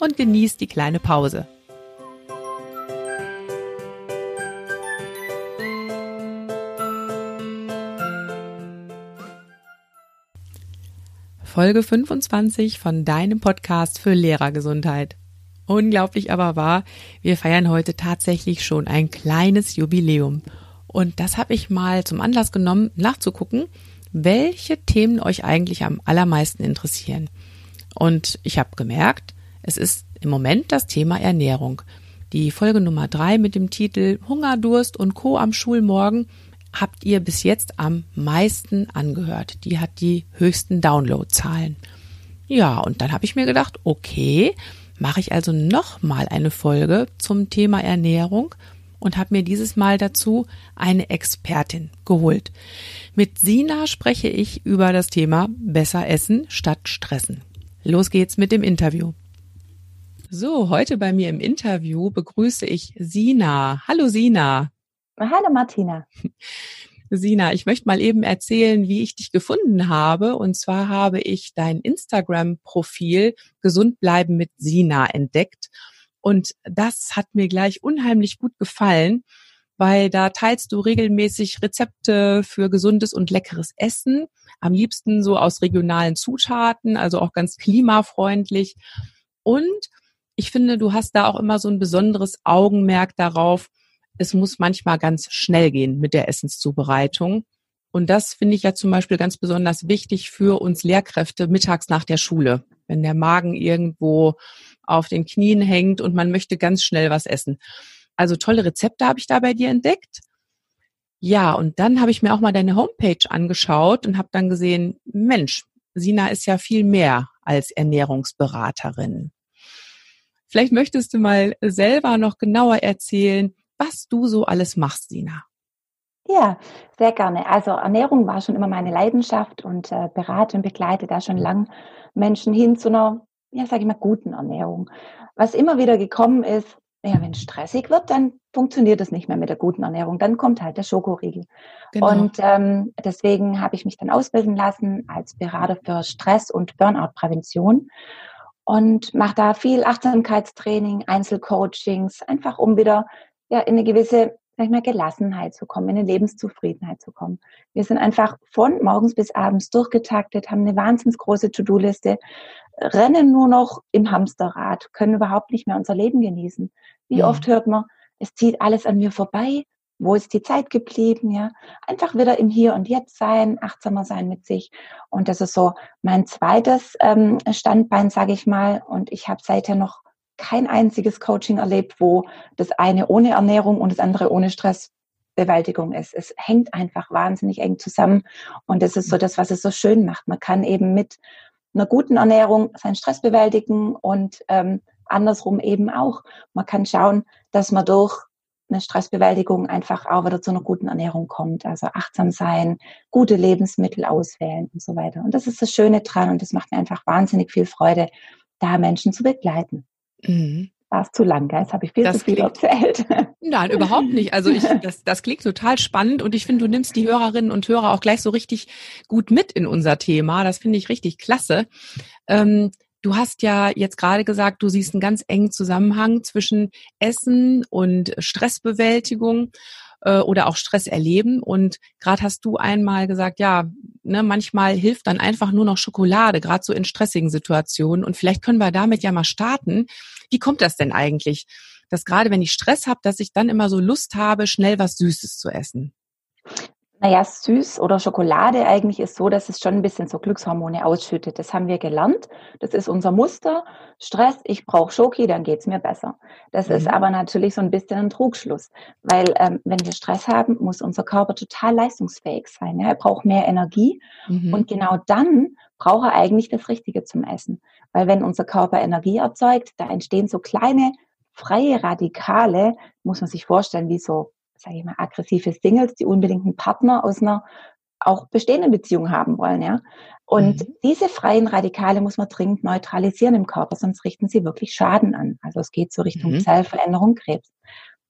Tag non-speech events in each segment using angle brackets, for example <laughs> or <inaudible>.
und genieß die kleine Pause. Folge 25 von deinem Podcast für Lehrergesundheit. Unglaublich aber wahr, wir feiern heute tatsächlich schon ein kleines Jubiläum. Und das habe ich mal zum Anlass genommen, nachzugucken, welche Themen euch eigentlich am allermeisten interessieren. Und ich habe gemerkt, es ist im Moment das Thema Ernährung. Die Folge Nummer drei mit dem Titel Hunger, Durst und Co. am Schulmorgen habt ihr bis jetzt am meisten angehört. Die hat die höchsten Downloadzahlen. Ja, und dann habe ich mir gedacht, okay, mache ich also noch mal eine Folge zum Thema Ernährung und habe mir dieses Mal dazu eine Expertin geholt. Mit Sina spreche ich über das Thema besser essen statt stressen. Los geht's mit dem Interview. So, heute bei mir im Interview begrüße ich Sina. Hallo Sina. Hallo Martina. Sina, ich möchte mal eben erzählen, wie ich dich gefunden habe. Und zwar habe ich dein Instagram-Profil Gesund bleiben mit Sina entdeckt. Und das hat mir gleich unheimlich gut gefallen, weil da teilst du regelmäßig Rezepte für gesundes und leckeres Essen. Am liebsten so aus regionalen Zutaten, also auch ganz klimafreundlich. Und ich finde, du hast da auch immer so ein besonderes Augenmerk darauf. Es muss manchmal ganz schnell gehen mit der Essenszubereitung. Und das finde ich ja zum Beispiel ganz besonders wichtig für uns Lehrkräfte mittags nach der Schule, wenn der Magen irgendwo auf den Knien hängt und man möchte ganz schnell was essen. Also tolle Rezepte habe ich da bei dir entdeckt. Ja, und dann habe ich mir auch mal deine Homepage angeschaut und habe dann gesehen, Mensch, Sina ist ja viel mehr als Ernährungsberaterin. Vielleicht möchtest du mal selber noch genauer erzählen, was du so alles machst, Sina. Ja, sehr gerne. Also Ernährung war schon immer meine Leidenschaft und äh, berate und begleite da schon lang Menschen hin zu einer, ja, sage ich mal, guten Ernährung. Was immer wieder gekommen ist, ja, wenn es stressig wird, dann funktioniert es nicht mehr mit der guten Ernährung. Dann kommt halt der Schokoriegel. Genau. Und ähm, deswegen habe ich mich dann ausbilden lassen als Berater für Stress- und Burnout-Prävention und mache da viel Achtsamkeitstraining, Einzelcoachings, einfach um wieder ja, in eine gewisse sag ich mal, Gelassenheit zu kommen, in eine Lebenszufriedenheit zu kommen. Wir sind einfach von morgens bis abends durchgetaktet, haben eine wahnsinnig große To-Do-Liste, rennen nur noch im Hamsterrad, können überhaupt nicht mehr unser Leben genießen. Wie ja. oft hört man, es zieht alles an mir vorbei, wo ist die Zeit geblieben, ja? Einfach wieder im Hier und Jetzt sein, achtsamer sein mit sich. Und das ist so mein zweites ähm, Standbein, sage ich mal. Und ich habe seither noch kein einziges Coaching erlebt, wo das eine ohne Ernährung und das andere ohne Stressbewältigung ist. Es hängt einfach wahnsinnig eng zusammen. Und das ist so das, was es so schön macht. Man kann eben mit einer guten Ernährung seinen Stress bewältigen und ähm, andersrum eben auch. Man kann schauen, dass man durch eine Stressbewältigung einfach auch wieder zu einer guten Ernährung kommt. Also achtsam sein, gute Lebensmittel auswählen und so weiter. Und das ist das Schöne dran und das macht mir einfach wahnsinnig viel Freude, da Menschen zu begleiten. Mhm. War es zu lang, gell? Jetzt habe ich viel das zu viel klingt, erzählt. Nein, überhaupt nicht. Also ich, das, das klingt total spannend und ich finde, du nimmst die Hörerinnen und Hörer auch gleich so richtig gut mit in unser Thema. Das finde ich richtig klasse. Ähm, Du hast ja jetzt gerade gesagt, du siehst einen ganz engen Zusammenhang zwischen Essen und Stressbewältigung äh, oder auch Stress erleben. Und gerade hast du einmal gesagt, ja, ne, manchmal hilft dann einfach nur noch Schokolade, gerade so in stressigen Situationen. Und vielleicht können wir damit ja mal starten. Wie kommt das denn eigentlich? Dass gerade wenn ich Stress habe, dass ich dann immer so Lust habe, schnell was Süßes zu essen. Naja, süß oder Schokolade eigentlich ist so, dass es schon ein bisschen so Glückshormone ausschüttet. Das haben wir gelernt. Das ist unser Muster. Stress, ich brauche Schoki, dann geht's mir besser. Das mhm. ist aber natürlich so ein bisschen ein Trugschluss. Weil ähm, wenn wir Stress haben, muss unser Körper total leistungsfähig sein. Ja? Er braucht mehr Energie. Mhm. Und genau dann braucht er eigentlich das Richtige zum Essen. Weil wenn unser Körper Energie erzeugt, da entstehen so kleine freie Radikale, muss man sich vorstellen, wie so, sage ich mal, aggressive Singles, die unbedingt einen Partner aus einer auch bestehenden Beziehung haben wollen, ja. Und mhm. diese freien Radikale muss man dringend neutralisieren im Körper, sonst richten sie wirklich Schaden an. Also es geht so Richtung mhm. Zellveränderung, Krebs.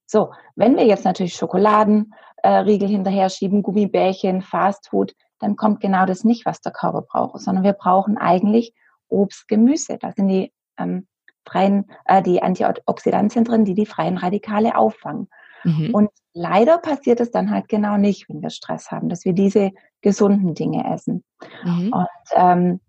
So, wenn wir jetzt natürlich Schokoladenriegel äh, hinterher schieben, Gummibärchen, Fastfood, dann kommt genau das nicht, was der Körper braucht, sondern wir brauchen eigentlich Obst, Gemüse. Da sind die ähm, freien, äh, die Antioxidantien drin, die die freien Radikale auffangen. Mhm. Und leider passiert es dann halt genau nicht, wenn wir Stress haben, dass wir diese gesunden Dinge essen. Mhm. Und ähm,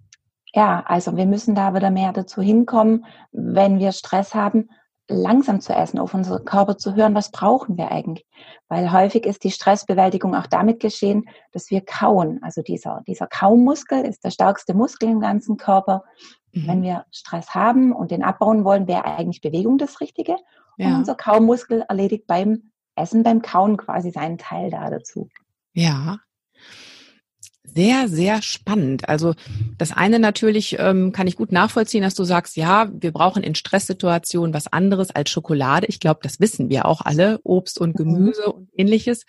ja, also wir müssen da wieder mehr dazu hinkommen, wenn wir Stress haben, langsam zu essen, auf unseren Körper zu hören, was brauchen wir eigentlich. Weil häufig ist die Stressbewältigung auch damit geschehen, dass wir kauen. Also dieser, dieser Kaumuskel ist der stärkste Muskel im ganzen Körper. Mhm. Wenn wir Stress haben und den abbauen wollen, wäre eigentlich Bewegung das Richtige. Ja. Und unser Kaumuskel erledigt beim Essen, beim Kauen quasi seinen Teil da dazu. Ja. Sehr, sehr spannend. Also das eine natürlich ähm, kann ich gut nachvollziehen, dass du sagst, ja, wir brauchen in Stresssituationen was anderes als Schokolade. Ich glaube, das wissen wir auch alle, Obst und mhm. Gemüse mhm. und ähnliches.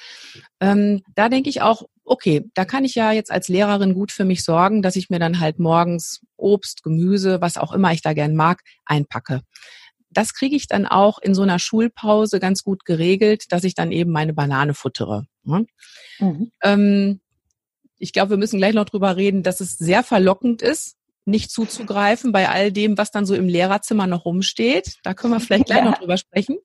Ähm, da denke ich auch, okay, da kann ich ja jetzt als Lehrerin gut für mich sorgen, dass ich mir dann halt morgens Obst, Gemüse, was auch immer ich da gern mag, einpacke das kriege ich dann auch in so einer Schulpause ganz gut geregelt, dass ich dann eben meine Banane futtere. Ne? Mhm. Ähm, ich glaube, wir müssen gleich noch drüber reden, dass es sehr verlockend ist, nicht zuzugreifen bei all dem, was dann so im Lehrerzimmer noch rumsteht. Da können wir <laughs> vielleicht gleich ja. noch drüber sprechen.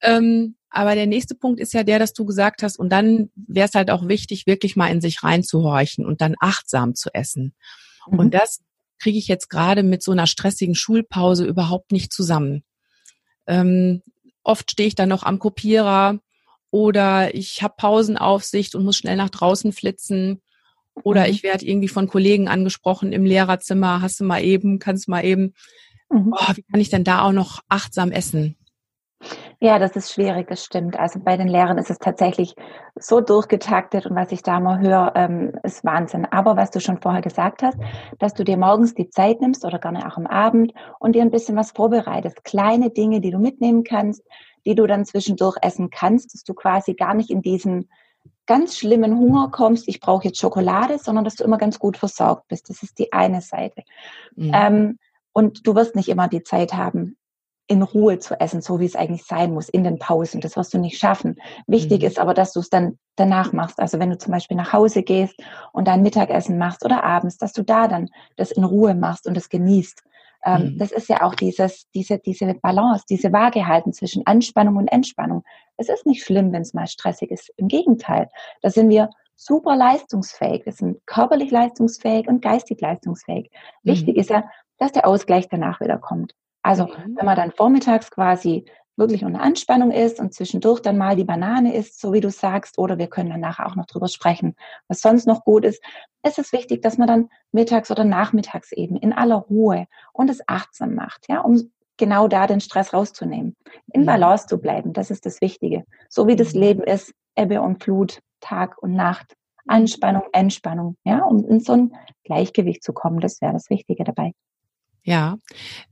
Ähm, aber der nächste Punkt ist ja der, dass du gesagt hast, und dann wäre es halt auch wichtig, wirklich mal in sich reinzuhorchen und dann achtsam zu essen. Mhm. Und das kriege ich jetzt gerade mit so einer stressigen Schulpause überhaupt nicht zusammen. Ähm, oft stehe ich dann noch am Kopierer oder ich habe Pausenaufsicht und muss schnell nach draußen flitzen. Oder mhm. ich werde irgendwie von Kollegen angesprochen im Lehrerzimmer, hast du mal eben, kannst du mal eben, mhm. oh, wie kann ich denn da auch noch achtsam essen? Ja, das ist schwierig, das stimmt. Also bei den Lehrern ist es tatsächlich so durchgetaktet und was ich da mal höre, ähm, ist Wahnsinn. Aber was du schon vorher gesagt hast, dass du dir morgens die Zeit nimmst oder gerne auch am Abend und dir ein bisschen was vorbereitest. Kleine Dinge, die du mitnehmen kannst, die du dann zwischendurch essen kannst, dass du quasi gar nicht in diesen ganz schlimmen Hunger kommst, ich brauche jetzt Schokolade, sondern dass du immer ganz gut versorgt bist. Das ist die eine Seite. Mhm. Ähm, und du wirst nicht immer die Zeit haben, in Ruhe zu essen, so wie es eigentlich sein muss, in den Pausen. Das wirst du nicht schaffen. Wichtig mhm. ist aber, dass du es dann danach machst. Also wenn du zum Beispiel nach Hause gehst und dein Mittagessen machst oder abends, dass du da dann das in Ruhe machst und es genießt. Ähm, mhm. Das ist ja auch dieses, diese, diese Balance, diese Waage halten zwischen Anspannung und Entspannung. Es ist nicht schlimm, wenn es mal stressig ist. Im Gegenteil, da sind wir super leistungsfähig. Wir sind körperlich leistungsfähig und geistig leistungsfähig. Mhm. Wichtig ist ja, dass der Ausgleich danach wieder kommt. Also mhm. wenn man dann vormittags quasi wirklich unter Anspannung ist und zwischendurch dann mal die Banane isst, so wie du sagst, oder wir können dann nachher auch noch drüber sprechen, was sonst noch gut ist, ist es wichtig, dass man dann mittags oder nachmittags eben in aller Ruhe und es achtsam macht, ja, um genau da den Stress rauszunehmen. In mhm. Balance zu bleiben, das ist das Wichtige. So wie das mhm. Leben ist, Ebbe und Flut, Tag und Nacht, Anspannung, Entspannung, ja, um in so ein Gleichgewicht zu kommen, das wäre das Wichtige dabei. Ja,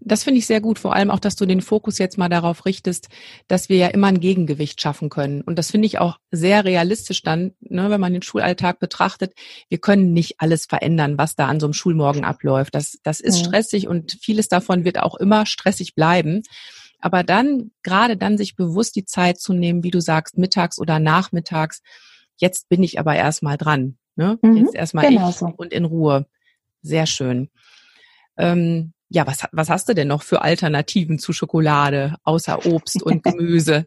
das finde ich sehr gut. Vor allem auch, dass du den Fokus jetzt mal darauf richtest, dass wir ja immer ein Gegengewicht schaffen können. Und das finde ich auch sehr realistisch dann, ne, wenn man den Schulalltag betrachtet. Wir können nicht alles verändern, was da an so einem Schulmorgen abläuft. Das, das ist ja. stressig und vieles davon wird auch immer stressig bleiben. Aber dann, gerade dann sich bewusst die Zeit zu nehmen, wie du sagst, mittags oder nachmittags. Jetzt bin ich aber erstmal dran. Ne? Mhm, jetzt erstmal genau ich so. und in Ruhe. Sehr schön. Ähm, ja, was, was hast du denn noch für Alternativen zu Schokolade, außer Obst und <laughs> Gemüse?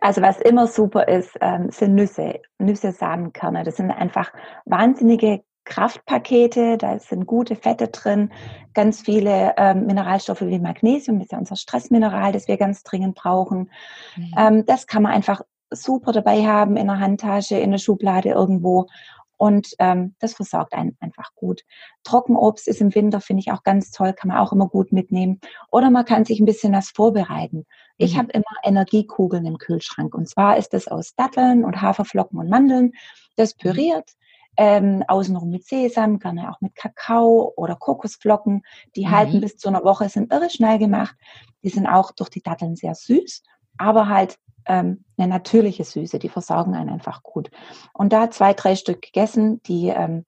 Also was immer super ist, ähm, sind Nüsse, Nüsse, Samenkerne. Das sind einfach wahnsinnige Kraftpakete, da sind gute Fette drin, ganz viele ähm, Mineralstoffe wie Magnesium, das ist ja unser Stressmineral, das wir ganz dringend brauchen. Mhm. Ähm, das kann man einfach super dabei haben in der Handtasche, in der Schublade irgendwo und ähm, das versorgt einen einfach gut. Trockenobst ist im Winter, finde ich auch ganz toll, kann man auch immer gut mitnehmen. Oder man kann sich ein bisschen was vorbereiten. Ich mhm. habe immer Energiekugeln im Kühlschrank. Und zwar ist das aus Datteln und Haferflocken und Mandeln. Das mhm. püriert ähm, außenrum mit Sesam, gerne auch mit Kakao oder Kokosflocken. Die mhm. halten bis zu einer Woche, sind irre schnell gemacht. Die sind auch durch die Datteln sehr süß, aber halt ähm, eine natürliche Süße, die versorgen einen einfach gut. Und da zwei, drei Stück gegessen, die ähm,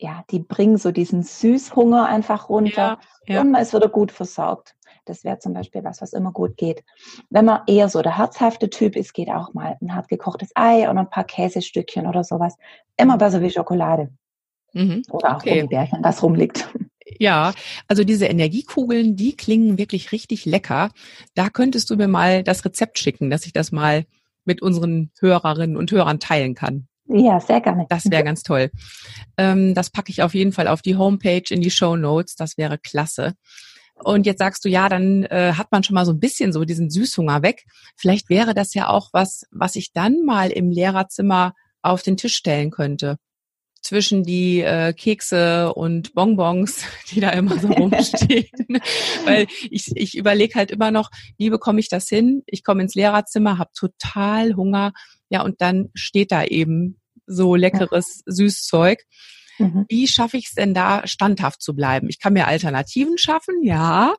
ja, die bringen so diesen Süßhunger einfach runter ja, ja. und ist wieder gut versorgt. Das wäre zum Beispiel was, was immer gut geht. Wenn man eher so der herzhafte Typ ist, geht auch mal ein hart gekochtes Ei und ein paar Käsestückchen oder sowas. Immer mhm. besser wie Schokolade. Mhm. Oder auch okay. Gummibärchen, das rumliegt. Ja, also diese Energiekugeln, die klingen wirklich richtig lecker. Da könntest du mir mal das Rezept schicken, dass ich das mal mit unseren Hörerinnen und Hörern teilen kann. Ja, sehr gerne. Das wäre ganz toll. Ähm, das packe ich auf jeden Fall auf die Homepage in die Show Notes. Das wäre klasse. Und jetzt sagst du, ja, dann äh, hat man schon mal so ein bisschen so diesen Süßhunger weg. Vielleicht wäre das ja auch was, was ich dann mal im Lehrerzimmer auf den Tisch stellen könnte. Zwischen die äh, Kekse und Bonbons, <laughs> die da immer so rumstehen. <laughs> Weil ich, ich überlege halt immer noch, wie bekomme ich das hin? Ich komme ins Lehrerzimmer, habe total Hunger. Ja, und dann steht da eben so leckeres Süßzeug. Mhm. Wie schaffe ich es denn da, standhaft zu bleiben? Ich kann mir Alternativen schaffen, ja.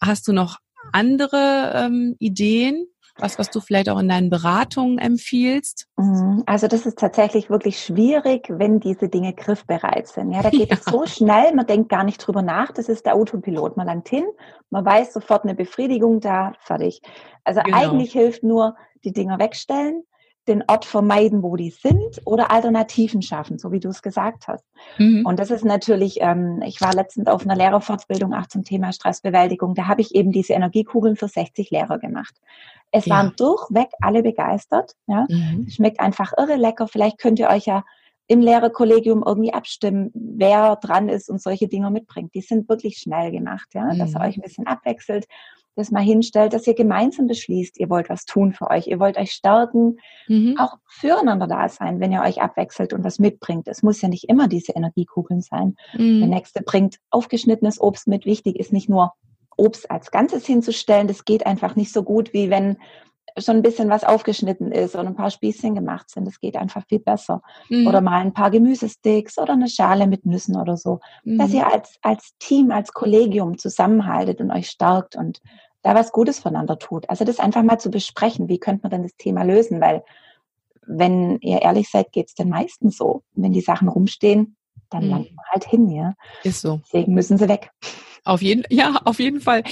Hast du noch andere ähm, Ideen? Was, was du vielleicht auch in deinen Beratungen empfiehlst? Mhm. Also das ist tatsächlich wirklich schwierig, wenn diese Dinge griffbereit sind. Ja, da geht ja. <laughs> es so schnell, man denkt gar nicht drüber nach. Das ist der Autopilot. Man langt hin, man weiß sofort eine Befriedigung da, fertig. Also genau. eigentlich hilft nur die Dinger wegstellen, den Ort vermeiden, wo die sind, oder Alternativen schaffen, so wie du es gesagt hast. Mhm. Und das ist natürlich, ähm, ich war letztens auf einer Lehrerfortbildung auch zum Thema Stressbewältigung, da habe ich eben diese Energiekugeln für 60 Lehrer gemacht. Es ja. waren durchweg alle begeistert. Ja? Mhm. Schmeckt einfach irre lecker. Vielleicht könnt ihr euch ja im Lehrerkollegium irgendwie abstimmen, wer dran ist und solche Dinge mitbringt. Die sind wirklich schnell gemacht, ja, mhm. dass ihr euch ein bisschen abwechselt das mal hinstellt, dass ihr gemeinsam beschließt, ihr wollt was tun für euch, ihr wollt euch stärken, mhm. auch füreinander da sein, wenn ihr euch abwechselt und was mitbringt. Es muss ja nicht immer diese Energiekugeln sein. Mhm. Der nächste bringt aufgeschnittenes Obst mit. Wichtig ist nicht nur Obst als Ganzes hinzustellen. Das geht einfach nicht so gut, wie wenn schon ein bisschen was aufgeschnitten ist und ein paar Spießchen gemacht sind. Das geht einfach viel besser. Mhm. Oder mal ein paar Gemüsesticks oder eine Schale mit Nüssen oder so. Mhm. Dass ihr als, als Team, als Kollegium zusammenhaltet und euch stärkt und da was Gutes voneinander tut. Also das einfach mal zu besprechen, wie könnte man denn das Thema lösen, weil wenn ihr ehrlich seid, geht es den meisten so. Wenn die Sachen rumstehen, dann mhm. landen wir halt hin, ja. Ist so. Deswegen müssen sie weg. Auf jeden, <laughs> ja, auf jeden Fall.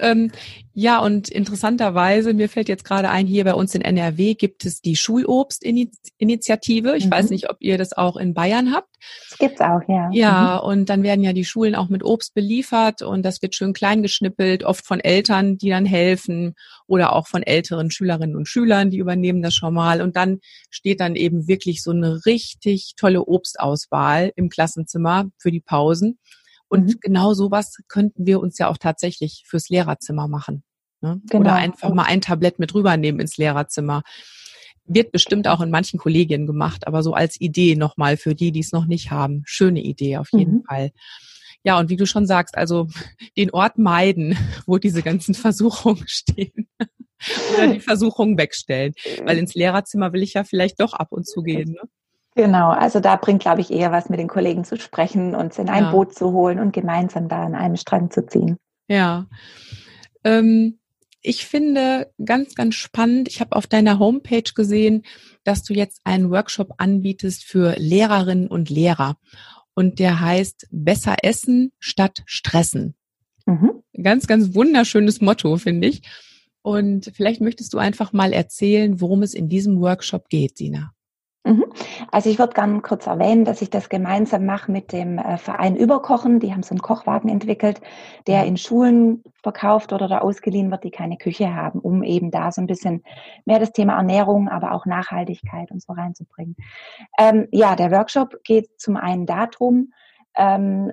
ähm, ja, und interessanterweise, mir fällt jetzt gerade ein, hier bei uns in NRW gibt es die Schulobstinitiative. Ich mhm. weiß nicht, ob ihr das auch in Bayern habt. Das gibt's auch, ja. Ja, mhm. und dann werden ja die Schulen auch mit Obst beliefert und das wird schön klein geschnippelt, oft von Eltern, die dann helfen oder auch von älteren Schülerinnen und Schülern, die übernehmen das schon mal. Und dann steht dann eben wirklich so eine richtig tolle Obstauswahl im Klassenzimmer für die Pausen. Und mhm. genau sowas könnten wir uns ja auch tatsächlich fürs Lehrerzimmer machen. Ne? Genau. Oder einfach mal ein Tablett mit rübernehmen ins Lehrerzimmer. Wird bestimmt auch in manchen Kollegien gemacht, aber so als Idee nochmal für die, die es noch nicht haben. Schöne Idee auf jeden mhm. Fall. Ja, und wie du schon sagst, also <laughs> den Ort meiden, <laughs> wo diese ganzen Versuchungen <laughs> stehen. Oder die Versuchungen wegstellen. Weil ins Lehrerzimmer will ich ja vielleicht doch ab und zu gehen. Ne? Genau, also da bringt, glaube ich, eher was mit den Kollegen zu sprechen und in ein ja. Boot zu holen und gemeinsam da an einem Strand zu ziehen. Ja. Ähm, ich finde ganz, ganz spannend, ich habe auf deiner Homepage gesehen, dass du jetzt einen Workshop anbietest für Lehrerinnen und Lehrer. Und der heißt Besser essen statt stressen. Mhm. Ganz, ganz wunderschönes Motto, finde ich. Und vielleicht möchtest du einfach mal erzählen, worum es in diesem Workshop geht, Sina. Mhm. Also ich würde gerne kurz erwähnen, dass ich das gemeinsam mache mit dem äh, Verein Überkochen. Die haben so einen Kochwagen entwickelt, der mhm. in Schulen verkauft oder da ausgeliehen wird, die keine Küche haben, um eben da so ein bisschen mehr das Thema Ernährung, aber auch Nachhaltigkeit und so reinzubringen. Ähm, ja, der Workshop geht zum einen darum, ähm,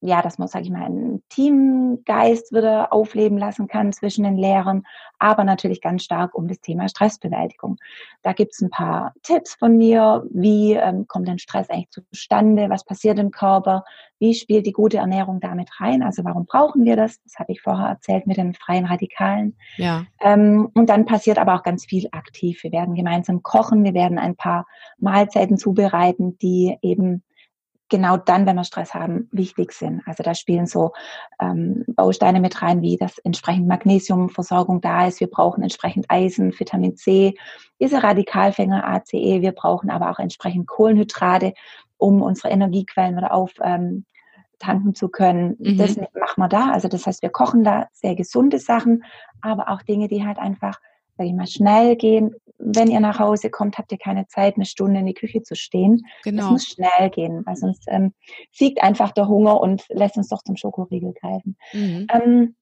ja, dass man, sage ich mal, einen Teamgeist wieder aufleben lassen kann zwischen den Lehrern, aber natürlich ganz stark um das Thema Stressbewältigung. Da gibt's ein paar Tipps von mir, wie ähm, kommt denn Stress eigentlich zustande, was passiert im Körper, wie spielt die gute Ernährung damit rein, also warum brauchen wir das, das habe ich vorher erzählt mit den freien Radikalen. Ja. Ähm, und dann passiert aber auch ganz viel aktiv. Wir werden gemeinsam kochen, wir werden ein paar Mahlzeiten zubereiten, die eben genau dann, wenn wir Stress haben, wichtig sind. Also da spielen so ähm, Bausteine mit rein, wie dass entsprechend Magnesiumversorgung da ist. Wir brauchen entsprechend Eisen, Vitamin C, diese Radikalfänger ACE. Wir brauchen aber auch entsprechend Kohlenhydrate, um unsere Energiequellen wieder auf ähm, tanken zu können. Mhm. Das machen wir da. Also das heißt, wir kochen da sehr gesunde Sachen, aber auch Dinge, die halt einfach sag ich mal, schnell gehen. Wenn ihr nach Hause kommt, habt ihr keine Zeit, eine Stunde in die Küche zu stehen. Genau. Es muss schnell gehen, weil sonst ähm, siegt einfach der Hunger und lässt uns doch zum Schokoriegel greifen. Mhm. Ähm,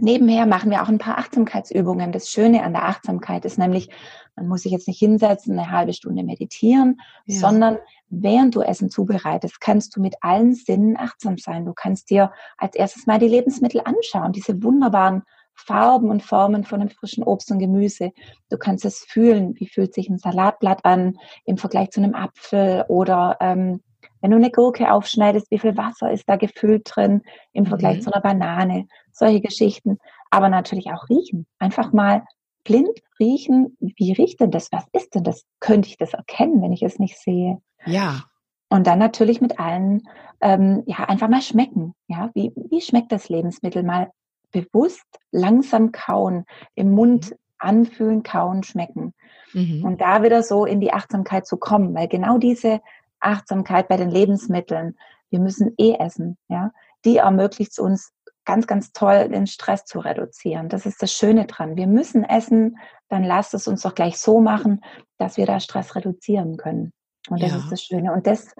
nebenher machen wir auch ein paar Achtsamkeitsübungen. Das Schöne an der Achtsamkeit ist nämlich, man muss sich jetzt nicht hinsetzen, eine halbe Stunde meditieren, ja. sondern während du Essen zubereitest, kannst du mit allen Sinnen achtsam sein. Du kannst dir als erstes mal die Lebensmittel anschauen, diese wunderbaren Farben und Formen von einem frischen Obst und Gemüse. Du kannst es fühlen, wie fühlt sich ein Salatblatt an im Vergleich zu einem Apfel oder ähm, wenn du eine Gurke aufschneidest, wie viel Wasser ist da gefüllt drin im Vergleich mhm. zu einer Banane, solche Geschichten. Aber natürlich auch riechen. Einfach mal blind riechen, wie riecht denn das? Was ist denn das? Könnte ich das erkennen, wenn ich es nicht sehe? Ja. Und dann natürlich mit allen, ähm, ja, einfach mal schmecken. Ja, wie, wie schmeckt das Lebensmittel? Mal bewusst langsam kauen, im Mund mhm. anfühlen, kauen, schmecken. Mhm. Und da wieder so in die Achtsamkeit zu kommen, weil genau diese Achtsamkeit bei den Lebensmitteln, wir müssen eh essen, ja, die ermöglicht es uns ganz, ganz toll, den Stress zu reduzieren. Das ist das Schöne dran. Wir müssen essen, dann lasst es uns doch gleich so machen, dass wir da Stress reduzieren können. Und das ja. ist das Schöne. Und das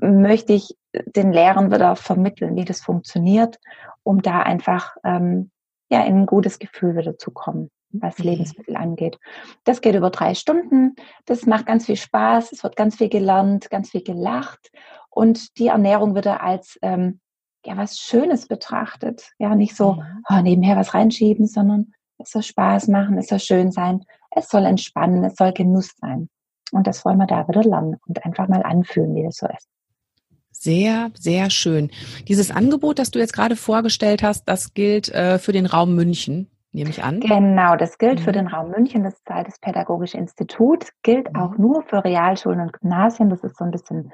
möchte ich den Lehrern wieder vermitteln, wie das funktioniert, um da einfach ähm, ja in ein gutes Gefühl wieder zu kommen, was mhm. Lebensmittel angeht. Das geht über drei Stunden. Das macht ganz viel Spaß. Es wird ganz viel gelernt, ganz viel gelacht und die Ernährung wird als ähm, ja was Schönes betrachtet. Ja, nicht so mhm. oh, nebenher was reinschieben, sondern es soll Spaß machen, es soll schön sein, es soll entspannen, es soll Genuss sein. Und das wollen wir da wieder lernen und einfach mal anfühlen, wie das so ist. Sehr, sehr schön. Dieses Angebot, das du jetzt gerade vorgestellt hast, das gilt äh, für den Raum München, nehme ich an. Genau, das gilt mhm. für den Raum München, das zahlt das Pädagogische Institut, gilt mhm. auch nur für Realschulen und Gymnasien. Das ist so ein bisschen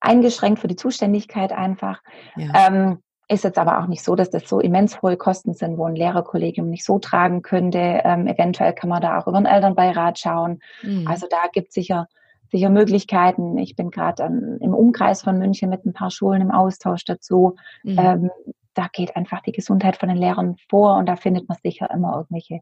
eingeschränkt für die Zuständigkeit einfach. Ja. Ähm, ist jetzt aber auch nicht so, dass das so immens hohe Kosten sind, wo ein Lehrerkollegium nicht so tragen könnte. Ähm, eventuell kann man da auch über einen Elternbeirat schauen. Mhm. Also da gibt es sicher, sicher Möglichkeiten. Ich bin gerade ähm, im Umkreis von München mit ein paar Schulen im Austausch dazu. Mhm. Ähm, da geht einfach die Gesundheit von den Lehrern vor und da findet man sicher immer irgendwelche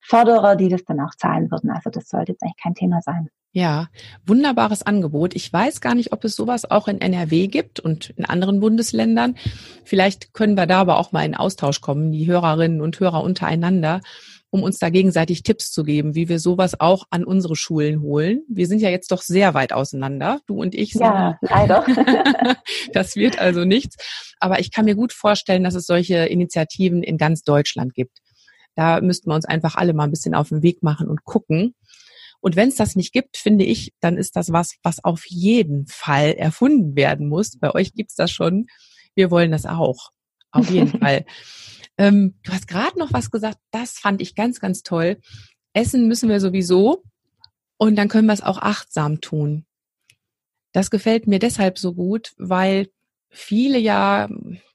Förderer, die das dann auch zahlen würden. Also das sollte jetzt eigentlich kein Thema sein. Ja, wunderbares Angebot. Ich weiß gar nicht, ob es sowas auch in NRW gibt und in anderen Bundesländern. Vielleicht können wir da aber auch mal in Austausch kommen, die Hörerinnen und Hörer untereinander, um uns da gegenseitig Tipps zu geben, wie wir sowas auch an unsere Schulen holen. Wir sind ja jetzt doch sehr weit auseinander, du und ich. Ja, leider. <laughs> das wird also nichts. Aber ich kann mir gut vorstellen, dass es solche Initiativen in ganz Deutschland gibt. Da müssten wir uns einfach alle mal ein bisschen auf den Weg machen und gucken. Und wenn es das nicht gibt, finde ich, dann ist das was, was auf jeden Fall erfunden werden muss. Bei euch gibt's das schon. Wir wollen das auch. Auf jeden <laughs> Fall. Ähm, du hast gerade noch was gesagt, das fand ich ganz, ganz toll. Essen müssen wir sowieso und dann können wir es auch achtsam tun. Das gefällt mir deshalb so gut, weil viele ja,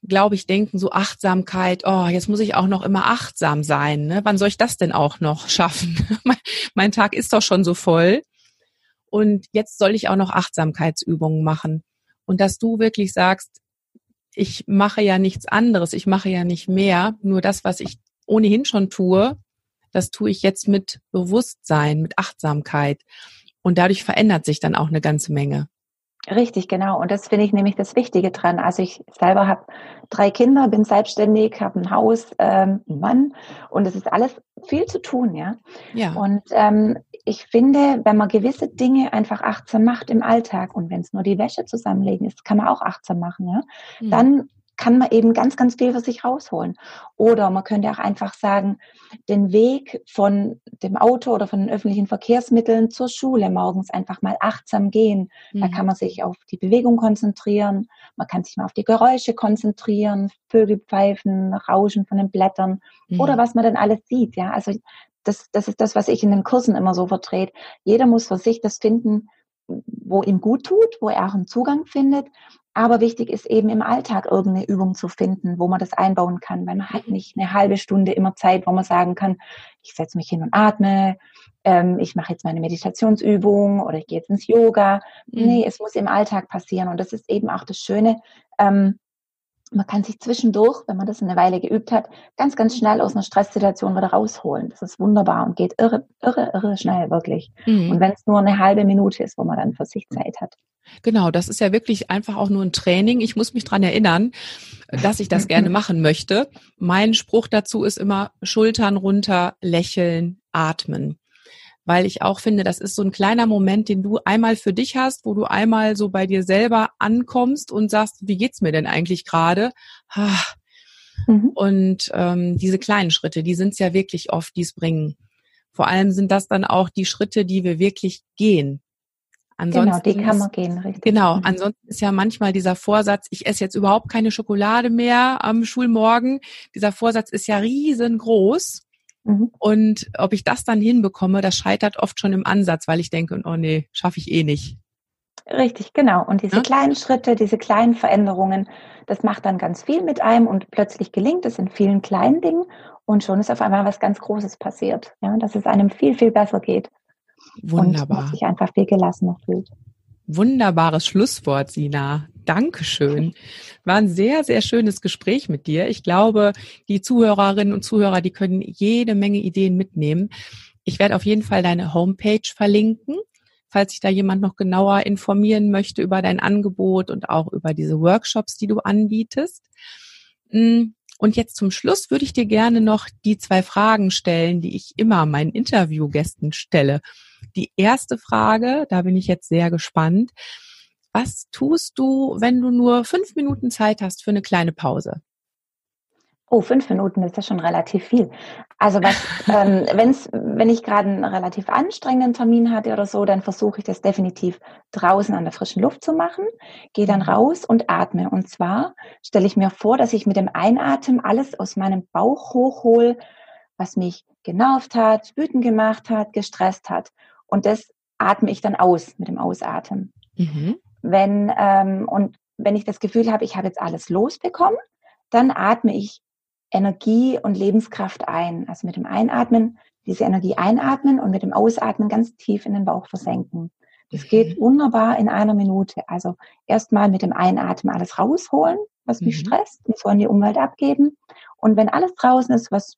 glaube ich, denken so Achtsamkeit, oh, jetzt muss ich auch noch immer achtsam sein. Ne? Wann soll ich das denn auch noch <laughs> schaffen? mein Tag ist doch schon so voll. Und jetzt soll ich auch noch Achtsamkeitsübungen machen. Und dass du wirklich sagst, ich mache ja nichts anderes, ich mache ja nicht mehr, nur das, was ich ohnehin schon tue, das tue ich jetzt mit Bewusstsein, mit Achtsamkeit. Und dadurch verändert sich dann auch eine ganze Menge. Richtig, genau. Und das finde ich nämlich das Wichtige dran. Also ich selber habe drei Kinder, bin selbstständig, habe ein Haus, ähm, einen Mann und es ist alles viel zu tun, ja. ja. Und ähm, ich finde, wenn man gewisse Dinge einfach achtsam macht im Alltag und wenn es nur die Wäsche zusammenlegen ist, kann man auch achtsam machen, ja. Mhm. Dann kann man eben ganz, ganz viel für sich rausholen. Oder man könnte auch einfach sagen, den Weg von dem Auto oder von den öffentlichen Verkehrsmitteln zur Schule morgens einfach mal achtsam gehen. Mhm. Da kann man sich auf die Bewegung konzentrieren, man kann sich mal auf die Geräusche konzentrieren, Vögel pfeifen, Rauschen von den Blättern mhm. oder was man dann alles sieht. Ja, also das, das ist das, was ich in den Kursen immer so vertrete. Jeder muss für sich das finden, wo ihm gut tut, wo er auch einen Zugang findet. Aber wichtig ist eben im Alltag irgendeine Übung zu finden, wo man das einbauen kann, weil man hat nicht eine halbe Stunde immer Zeit, wo man sagen kann, ich setze mich hin und atme, ähm, ich mache jetzt meine Meditationsübung oder ich gehe jetzt ins Yoga. Mhm. Nee, es muss im Alltag passieren und das ist eben auch das Schöne. Ähm, man kann sich zwischendurch, wenn man das eine Weile geübt hat, ganz, ganz schnell aus einer Stresssituation wieder rausholen. Das ist wunderbar und geht irre, irre, irre schnell, wirklich. Mhm. Und wenn es nur eine halbe Minute ist, wo man dann für sich Zeit hat. Genau, das ist ja wirklich einfach auch nur ein Training. Ich muss mich dran erinnern, dass ich das gerne machen möchte. Mein Spruch dazu ist immer Schultern runter, lächeln, atmen weil ich auch finde, das ist so ein kleiner Moment, den du einmal für dich hast, wo du einmal so bei dir selber ankommst und sagst, wie geht's mir denn eigentlich gerade? Mhm. Und ähm, diese kleinen Schritte, die sind es ja wirklich oft, die es bringen. Vor allem sind das dann auch die Schritte, die wir wirklich gehen. Ansonsten genau, die kann man gehen, richtig. Genau, mhm. ansonsten ist ja manchmal dieser Vorsatz, ich esse jetzt überhaupt keine Schokolade mehr am Schulmorgen. Dieser Vorsatz ist ja riesengroß. Mhm. Und ob ich das dann hinbekomme, das scheitert oft schon im Ansatz, weil ich denke, oh nee, schaffe ich eh nicht. Richtig, genau. Und diese ja? kleinen Schritte, diese kleinen Veränderungen, das macht dann ganz viel mit einem und plötzlich gelingt es in vielen kleinen Dingen und schon ist auf einmal was ganz Großes passiert, ja, dass es einem viel, viel besser geht. Wunderbar. Und sich einfach viel gelassener fühlt. Wunderbares Schlusswort, Sina. Dankeschön. War ein sehr, sehr schönes Gespräch mit dir. Ich glaube, die Zuhörerinnen und Zuhörer, die können jede Menge Ideen mitnehmen. Ich werde auf jeden Fall deine Homepage verlinken, falls sich da jemand noch genauer informieren möchte über dein Angebot und auch über diese Workshops, die du anbietest. Mm, und jetzt zum Schluss würde ich dir gerne noch die zwei Fragen stellen, die ich immer meinen Interviewgästen stelle. Die erste Frage, da bin ich jetzt sehr gespannt. Was tust du, wenn du nur fünf Minuten Zeit hast für eine kleine Pause? Oh, fünf Minuten ist ja schon relativ viel. Also was, <laughs> ähm, wenn's, wenn ich gerade einen relativ anstrengenden Termin hatte oder so, dann versuche ich das definitiv draußen an der frischen Luft zu machen, gehe dann mhm. raus und atme. Und zwar stelle ich mir vor, dass ich mit dem Einatmen alles aus meinem Bauch hochhole, was mich genervt hat, wütend gemacht hat, gestresst hat. Und das atme ich dann aus mit dem Ausatmen. Mhm. Wenn, ähm, und wenn ich das Gefühl habe, ich habe jetzt alles losbekommen, dann atme ich Energie und Lebenskraft ein. Also mit dem Einatmen diese Energie einatmen und mit dem Ausatmen ganz tief in den Bauch versenken. Das geht mhm. wunderbar in einer Minute. Also erstmal mit dem Einatmen alles rausholen, was mich mhm. stresst und so an die Umwelt abgeben. Und wenn alles draußen ist, was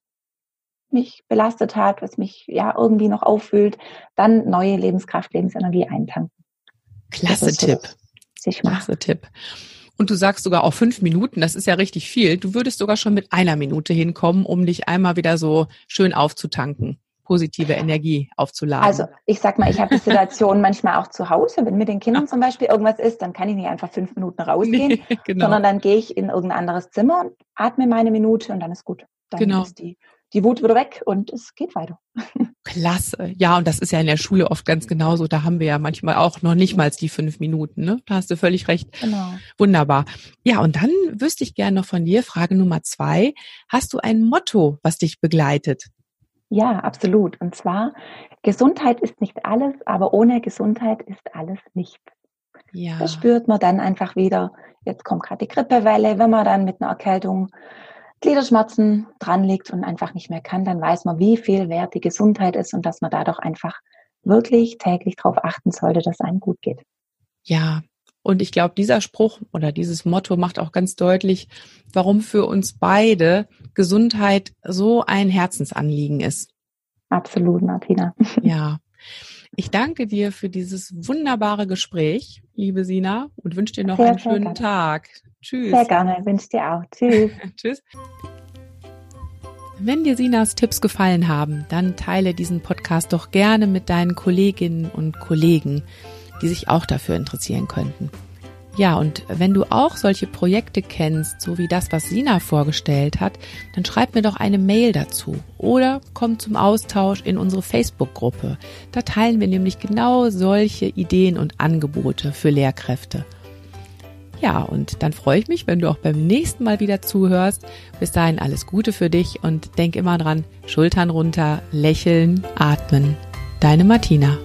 mich belastet hat, was mich ja irgendwie noch auffühlt, dann neue Lebenskraft, Lebensenergie eintanken. Klasse Tipp. Klasse Tipp. Und du sagst sogar auch fünf Minuten, das ist ja richtig viel. Du würdest sogar schon mit einer Minute hinkommen, um dich einmal wieder so schön aufzutanken, positive Energie aufzuladen. Also ich sag mal, ich habe die Situation manchmal auch zu Hause, wenn mit den Kindern zum Beispiel irgendwas ist, dann kann ich nicht einfach fünf Minuten rausgehen, nee, <laughs> genau. sondern dann gehe ich in irgendein anderes Zimmer und atme meine Minute und dann ist gut. Dann genau. ist die die Wut wieder weg und es geht weiter. <laughs> Klasse. Ja, und das ist ja in der Schule oft ganz genauso. Da haben wir ja manchmal auch noch nicht mal die fünf Minuten. Ne? Da hast du völlig recht. Genau. Wunderbar. Ja, und dann wüsste ich gerne noch von dir, Frage Nummer zwei. Hast du ein Motto, was dich begleitet? Ja, absolut. Und zwar, Gesundheit ist nicht alles, aber ohne Gesundheit ist alles nichts. Ja. Das spürt man dann einfach wieder. Jetzt kommt gerade die Grippewelle, wenn man dann mit einer Erkältung Gliederschmerzen dran liegt und einfach nicht mehr kann, dann weiß man, wie viel wert die Gesundheit ist und dass man da doch einfach wirklich täglich darauf achten sollte, dass einem gut geht. Ja, und ich glaube, dieser Spruch oder dieses Motto macht auch ganz deutlich, warum für uns beide Gesundheit so ein Herzensanliegen ist. Absolut, Martina. <laughs> Ja. Ich danke dir für dieses wunderbare Gespräch, liebe Sina, und wünsche dir noch sehr, einen schönen gerne. Tag. Tschüss. Sehr gerne, wünsche dir auch. Tschüss. <laughs> Tschüss. Wenn dir Sinas Tipps gefallen haben, dann teile diesen Podcast doch gerne mit deinen Kolleginnen und Kollegen, die sich auch dafür interessieren könnten. Ja, und wenn du auch solche Projekte kennst, so wie das, was Sina vorgestellt hat, dann schreib mir doch eine Mail dazu oder komm zum Austausch in unsere Facebook-Gruppe. Da teilen wir nämlich genau solche Ideen und Angebote für Lehrkräfte. Ja, und dann freue ich mich, wenn du auch beim nächsten Mal wieder zuhörst. Bis dahin alles Gute für dich und denk immer dran, Schultern runter, lächeln, atmen. Deine Martina.